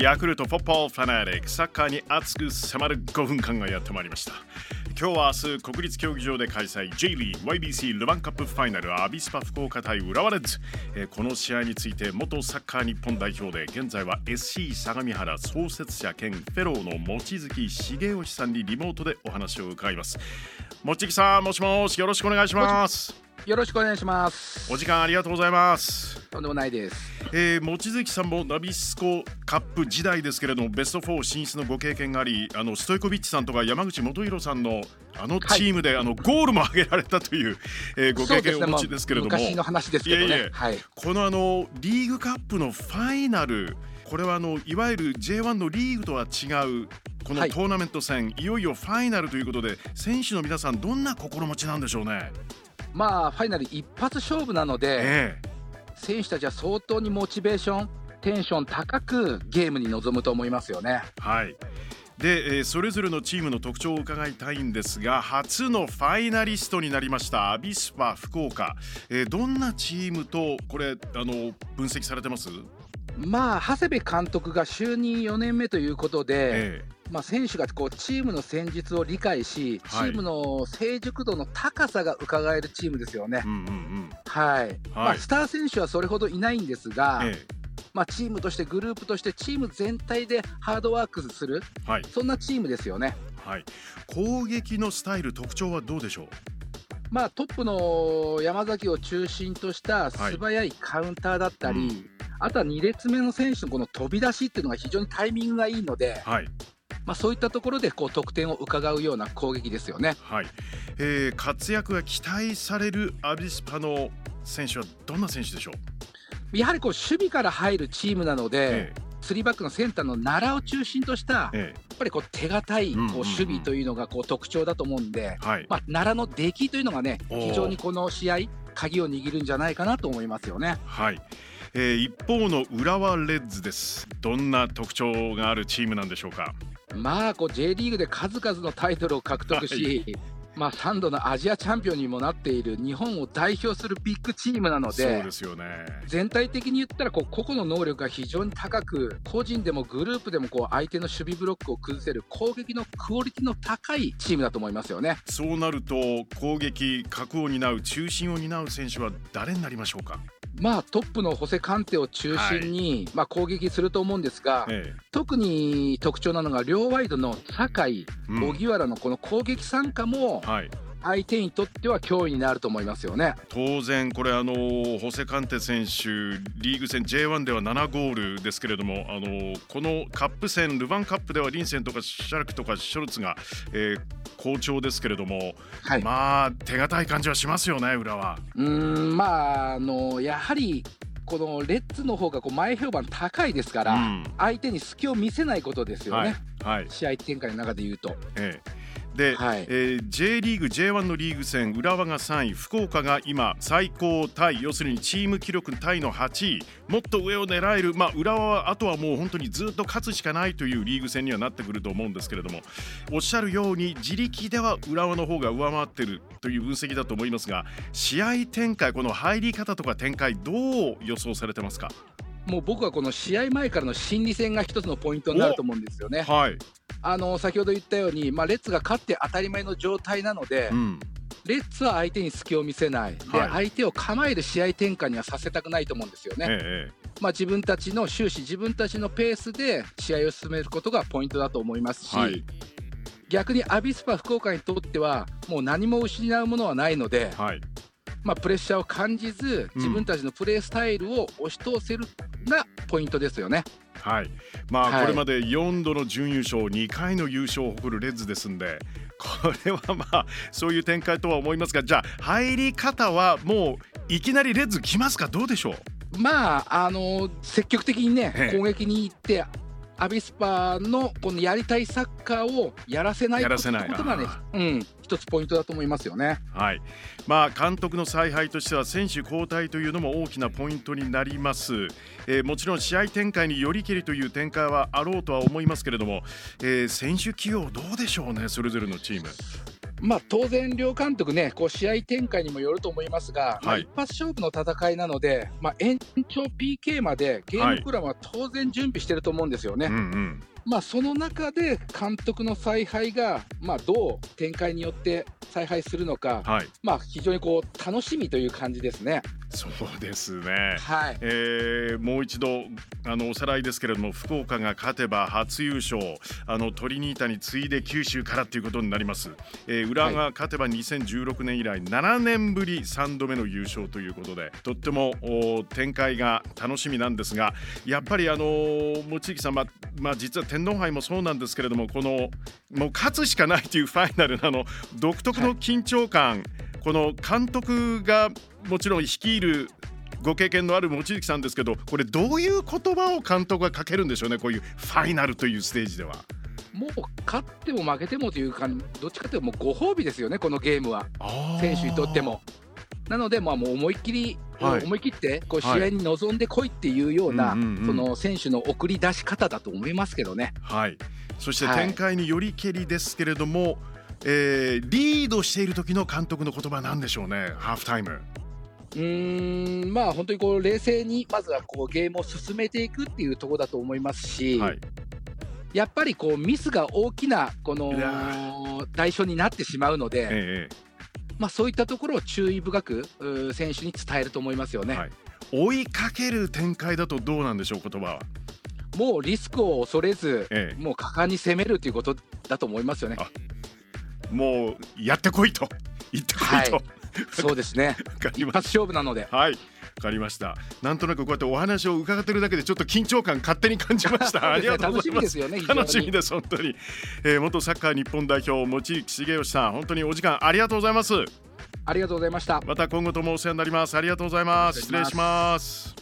ヤクルトフォッポーファナリックサッカーに熱く迫る5分間がやってまいりました。今日は明日国立競技場で開催 J リー YBC ルヴァンカップファイナルアビスパ福岡対浦和レッズ、えこの試合について元サッカー日本代表で現在は SC 相模原創設者兼フェローの望月重義さんにリモートでお話を伺います。望月さんもしもしよろしくお願いします。よろしくお願いします。お時間ありがとうございますとんでもないです。えー、望月さんもナビスコカップ時代ですけれどもベスト4進出のご経験がありあのストイコビッチさんとか山口元弘さんのあのチームで、あのゴールも挙げられたという、えーご経験をお持ちですけれども、ねの話ですけどね。いえいえはい。このあのリーグカップのファイナルこれはあのいわゆる J1 のリーグとは違うこのはいトーナメント戦、い、よいよファイナルということで選手の皆さんどんな心持ちなんでしょうね？まあファイナル一発勝負なので、え選手たちは相当にモチベーション、テンション高くゲームに臨むと思いますよね。えはい。で、えーそれぞれのチームの特徴を伺いたいんですが初のファイナリストになりましたアビスパ福岡、えーどんなチームとこれあの分析されてます、まあ長谷部監督が就任4年目ということで、えまあ選手がこうチームの戦術を理解し、チはい。ームの成熟度の高さが伺えるチームですよね。はい。まあスター選手はそれほどいないんですが。えまあ、チームとしてグループとしてチーム全体でハードワークするえはい。そんなチームですよね。はい。攻撃のスタイル特徴はどうでしょう？まあ、トップの山崎を中心としたはい。素早いカウンターだったり、うん。あとは2列目の選手のこの飛び出しっていうのが非常にタイミングがいいので、はいまあ、そういったところでこう得点を伺うような攻撃ですよね。はい、えー活躍が期待されるアビスパの選手はどんな選手でしょう、やはりこう守備から入るチームなので、え3バックのセンターの奈良を中心とした、やっええぱりこう手堅いこう守備というのがこう特徴だと思うんで、まあ、奈良の出来というのがね、非常にこの試合、鍵を握るんじゃないかなと思いますよね。はい、えー一方の浦和レッズです。どんな特徴があるチームなんでしょうか？まあこう J リーグで数々のタイトルを獲得し、まあ、3度のアジアチャンピオンにもなっている日本を代表するビッグチームなのそうで。ですよね全体的に言ったらこう個々の能力が非常に高く個人でもグループでもこう相手の守備ブロックを崩せる攻撃のクオリティの高いチームだと思いますよね。そうなると攻撃核を担う中心を担う選手は誰になりましょうか、まあトップのホセ・カンテを中心に、まあ攻撃すると思うんですが、え特に特徴なのが両ワイドの酒井、えうん。荻原のこの攻撃参加もはい、相手にとっては脅威になると思いますよね。当然これあのホセカンテ選手リーグ戦 J1 では7ゴールですけれどもあのこのカップ戦ルヴァンカップではリンセンとかシャルクとかショルツが、えー好調ですけれども、はい、まあ手堅い感じはしますよね裏は。うーんまああのやはりこのレッツの方がこう前評判高いですから、うん相手に隙を見せないことですよね、はい、はい試合展開の中で言うと。ええで、はい。えー J リーグ J1 のリーグ戦浦和が3位福岡が今最高タイ要するにチーム記録タイの8位。もっと上を狙える、まあ、浦和はあとはもう本当にずっと勝つしかないというリーグ戦にはなってくると思うんですけれどもおっしゃるように自力では浦和の方が上回ってるという分析だと思いますが試合展開この入り方とか展開どう予想されてますか？もう僕はこの試合前からの心理戦が一つのポイントになると思うんですよね。はい、あの先ほど言ったように、まあ、レッツが勝って当たり前の状態なので、うん。レッツは相手に隙を見せない、ではい。相手を構える試合展開にはさせたくないと思うんですよね。ええ。まあ、自分たちの終始、自分たちのペースで試合を進めることがポイントだと思いますし、はい。逆にアビスパ福岡にとっては、もう何も失うものはないので、はい。まあ、プレッシャーを感じず、うん。自分たちのプレースタイルを押し通せるがポイントですよね。はい、まあ、はいこれまで4度の準優勝、2回の優勝を誇るレッズですんで、これはまあ、そういう展開とは思いますが、じゃあ、入り方はもういきなりレッズ来ますか、どうでしょう？まあ、あの積極的にねええ、攻撃に行って、アビスパのこのやりたいサッカーをやらせないことがねあ、うん、一つポイントだと思いますよね。はい。まあ、監督の采配としては選手交代というのも大きなポイントになります、えーもちろん試合展開によりけりという展開はあろうとは思いますけれども、えー選手起用どうでしょうねそれぞれのチームまあ、当然、両監督ね、こう試合展開にもよると思いますが、まあはい一発勝負の戦いなので、まあ、延長 PK までゲームプランは当然準備してると思うんですよね。うんうんまあ、その中で監督の采配が、まあ、どう展開によって采配するのか、はいまあ、非常にこう楽しみという感じですね。そうですね。はい、えーもう一度あのおさらいですけれども福岡が勝てば初優勝あのトリニータに次いで九州からということになります、えー浦が勝てば2016年以来7年ぶり3度目の優勝ということでとってもお展開が楽しみなんですがやっぱりあのー望月さん、ままあ、実は天皇杯もそうなんですけれどもこのもう勝つしかないというファイナルなの独特の緊張感、この監督がもちろん率いるご経験のある望月さんですけどこれどういう言葉を監督がかけるんでしょうねこういうファイナルというステージでは。もう勝っても負けてもというか、どっちかというともうご褒美ですよね、このゲームは、選手にとっても。なので、まあ、もう思いっきり、はい。思い切ってこうはい。試合に臨んでこいっていうような、うんうんうん。その選手の送り出し方だと思いますけどね。はい、そしてはい。展開によりけりですけれども、えーリードしている時の監督の言葉なんでしょうねハーフタイム。うーんまあ本当にこう冷静にまずはこうゲームを進めていくっていうところだと思いますし、はい、やっぱりこうミスが大きなこの代償になってしまうので、えまあ、そういったところを注意深く選手に伝えると思いますよね。えはい、追いかける展開だとどうなんでしょう言葉は。もうリスクを恐れず、ええもう果敢に攻めるということだと思いますよね。あもうやってこいと 言ってこいと、はいそうですね。一ま発勝負なので。はい、わかりました。なんとなくこうやってお話を伺ってるだけでちょっと緊張感勝手に感じました。ありがとうございます。楽しみですよね。楽しみです本当に、えー元サッカー日本代表望月重義さん本当にお時間ありがとうございますありがとうございました。また今後ともお世話になりますありがとうございます失礼します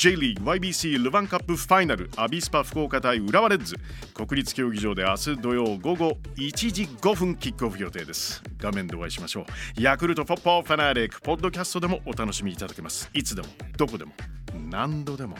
J リーグ YBC ルヴァンカップファイナルアビスパ福岡対浦和レッズ。国立競技場で明日土曜午後1時5分キックオフ予定です。画面でお会いしましょう。ヤクルトフォッポーファナレックポッドキャストでもお楽しみいただけます。いつでもどこでも何度でも。